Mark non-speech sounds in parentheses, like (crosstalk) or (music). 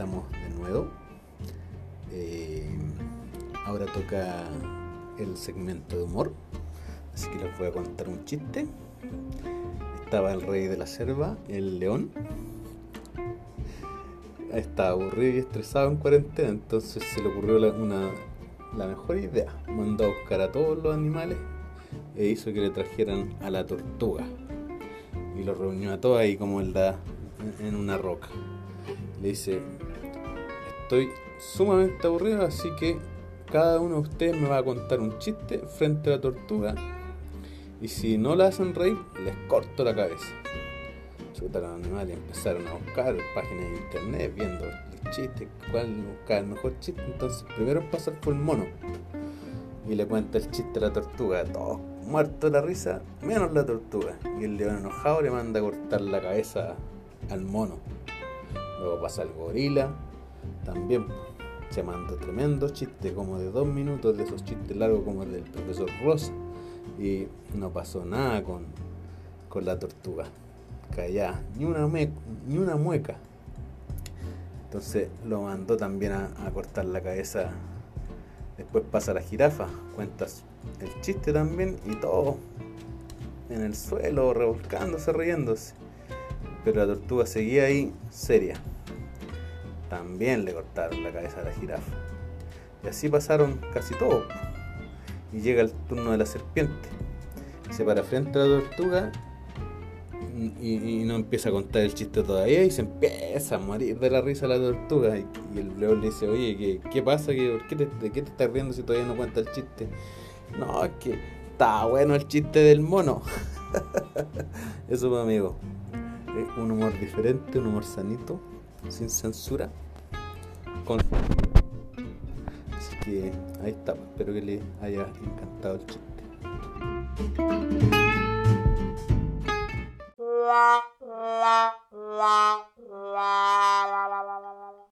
estamos de nuevo. Eh, ahora toca el segmento de humor, así que les voy a contar un chiste. Estaba el rey de la selva, el león. Estaba aburrido y estresado en cuarentena, entonces se le ocurrió la, una, la mejor idea. Mandó a buscar a todos los animales e hizo que le trajeran a la tortuga. Y lo reunió a todos ahí como él da en una roca. Le dice, estoy sumamente aburrido, así que cada uno de ustedes me va a contar un chiste frente a la tortuga. Y si no la hacen reír, les corto la cabeza. Chuta los animales empezaron a buscar páginas de internet viendo los chistes, cuál buscar el mejor chiste. Entonces, primero pasar fue el mono. Y le cuenta el chiste a la tortuga. Todos muertos de la risa, menos la tortuga. Y el león enojado le manda a cortar la cabeza al mono. Luego pasa el gorila, también se manda tremendo chiste, como de dos minutos de esos chistes largos como el del profesor Rosa. Y no pasó nada con, con la tortuga. Callá, ni una, ni una mueca. Entonces lo mandó también a, a, cortar la cabeza. Después pasa la jirafa, cuentas el chiste también y todo en el suelo, revolcándose, riéndose. Pero la tortuga seguía ahí seria. También le cortaron la cabeza a la jirafa. Y así pasaron casi todos. Y llega el turno de la serpiente. Se para frente a la tortuga y, no empieza a contar el chiste todavía y se empieza a morir de la risa la tortuga. Y, el león le dice, oye, ¿qué, qué pasa? ¿Qué, qué te, ¿De qué te estás riendo si todavía no cuenta el chiste? No, es que está bueno el chiste del mono. (laughs) Eso, pues, amigo un humor diferente, un humor sanito, sin censura. Con... Así que ahí está, pues, espero que les haya encantado el chiste.